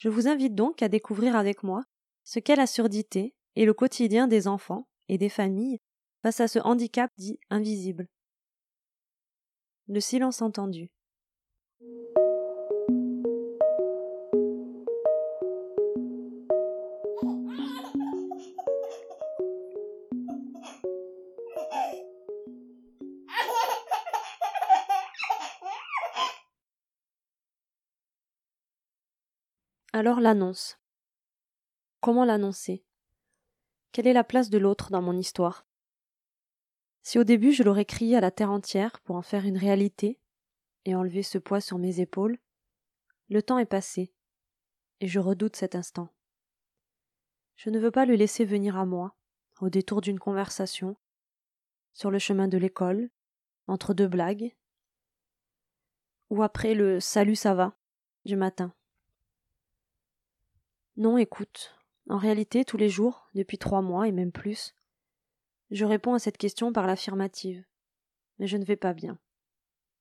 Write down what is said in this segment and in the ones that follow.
Je vous invite donc à découvrir avec moi ce qu'est la surdité et le quotidien des enfants et des familles face à ce handicap dit invisible. Le silence entendu. Alors l'annonce. Comment l'annoncer? Quelle est la place de l'autre dans mon histoire? Si au début je l'aurais crié à la terre entière pour en faire une réalité et enlever ce poids sur mes épaules, le temps est passé, et je redoute cet instant. Je ne veux pas le laisser venir à moi, au détour d'une conversation, sur le chemin de l'école, entre deux blagues, ou après le salut ça va du matin. Non, écoute. En réalité, tous les jours, depuis trois mois et même plus, je réponds à cette question par l'affirmative. Mais je ne vais pas bien.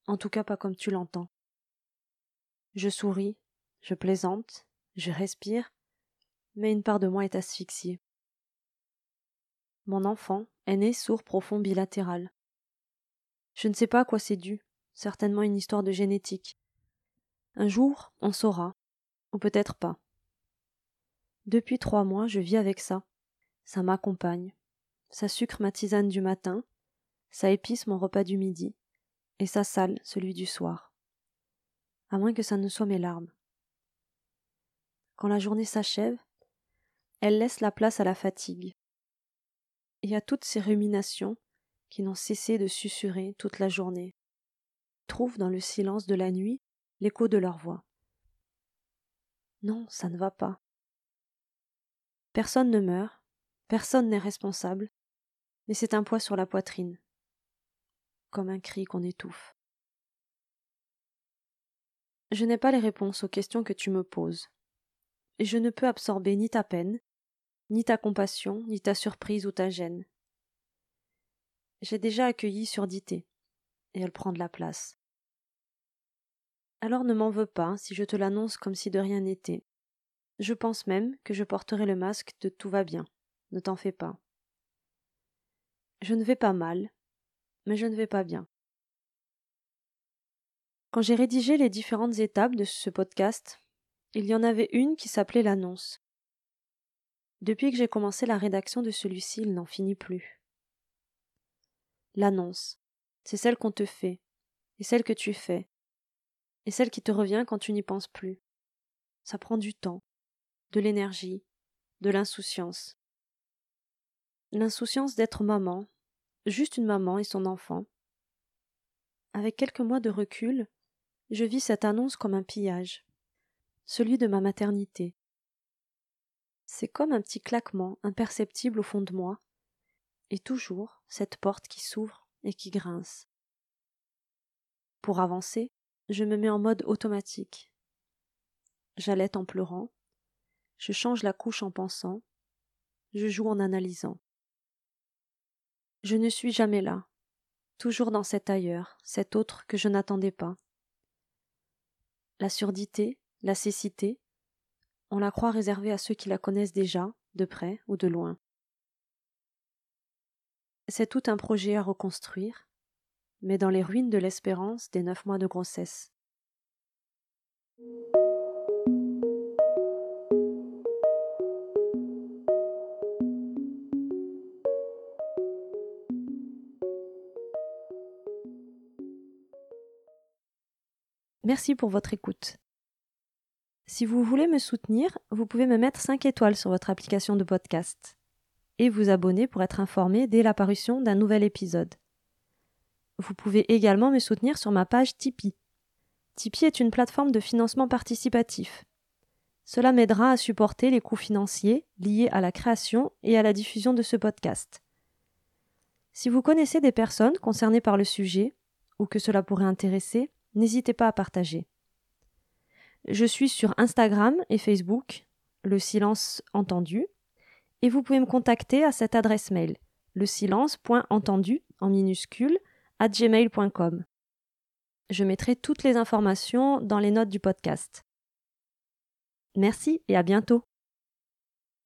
En tout cas pas comme tu l'entends. Je souris, je plaisante, je respire, mais une part de moi est asphyxiée. Mon enfant est né sourd profond bilatéral. Je ne sais pas à quoi c'est dû, certainement une histoire de génétique. Un jour, on saura, ou peut-être pas. Depuis trois mois, je vis avec ça. Ça m'accompagne. Ça sucre ma tisane du matin, ça épice mon repas du midi, et ça sale celui du soir. À moins que ça ne soit mes larmes. Quand la journée s'achève, elle laisse la place à la fatigue et à toutes ces ruminations qui n'ont cessé de susurrer toute la journée. Trouvent dans le silence de la nuit l'écho de leur voix. Non, ça ne va pas. Personne ne meurt, personne n'est responsable, mais c'est un poids sur la poitrine, comme un cri qu'on étouffe. Je n'ai pas les réponses aux questions que tu me poses, et je ne peux absorber ni ta peine, ni ta compassion, ni ta surprise ou ta gêne. J'ai déjà accueilli surdité, et elle prend de la place. Alors ne m'en veux pas si je te l'annonce comme si de rien n'était. Je pense même que je porterai le masque de tout va bien. Ne t'en fais pas. Je ne vais pas mal, mais je ne vais pas bien. Quand j'ai rédigé les différentes étapes de ce podcast, il y en avait une qui s'appelait l'annonce. Depuis que j'ai commencé la rédaction de celui-ci, il n'en finit plus. L'annonce, c'est celle qu'on te fait, et celle que tu fais, et celle qui te revient quand tu n'y penses plus. Ça prend du temps de l'énergie, de l'insouciance. L'insouciance d'être maman, juste une maman et son enfant. Avec quelques mois de recul, je vis cette annonce comme un pillage, celui de ma maternité. C'est comme un petit claquement imperceptible au fond de moi, et toujours cette porte qui s'ouvre et qui grince. Pour avancer, je me mets en mode automatique. J'allaite en pleurant, je change la couche en pensant, je joue en analysant. Je ne suis jamais là, toujours dans cet ailleurs, cet autre que je n'attendais pas. La surdité, la cécité, on la croit réservée à ceux qui la connaissent déjà, de près ou de loin. C'est tout un projet à reconstruire, mais dans les ruines de l'espérance des neuf mois de grossesse. Merci pour votre écoute. Si vous voulez me soutenir, vous pouvez me mettre 5 étoiles sur votre application de podcast et vous abonner pour être informé dès l'apparition d'un nouvel épisode. Vous pouvez également me soutenir sur ma page Tipeee. Tipeee est une plateforme de financement participatif Cela m'aidera à supporter les coûts financiers liés à la création et à la diffusion de ce podcast. Si vous connaissez des personnes concernées par le sujet, ou que cela pourrait intéresser, n'hésitez pas à partager. Je suis sur Instagram et Facebook, le silence entendu, et vous pouvez me contacter à cette adresse mail, le silence.entendu en minuscule à gmail.com. Je mettrai toutes les informations dans les notes du podcast. Merci et à bientôt.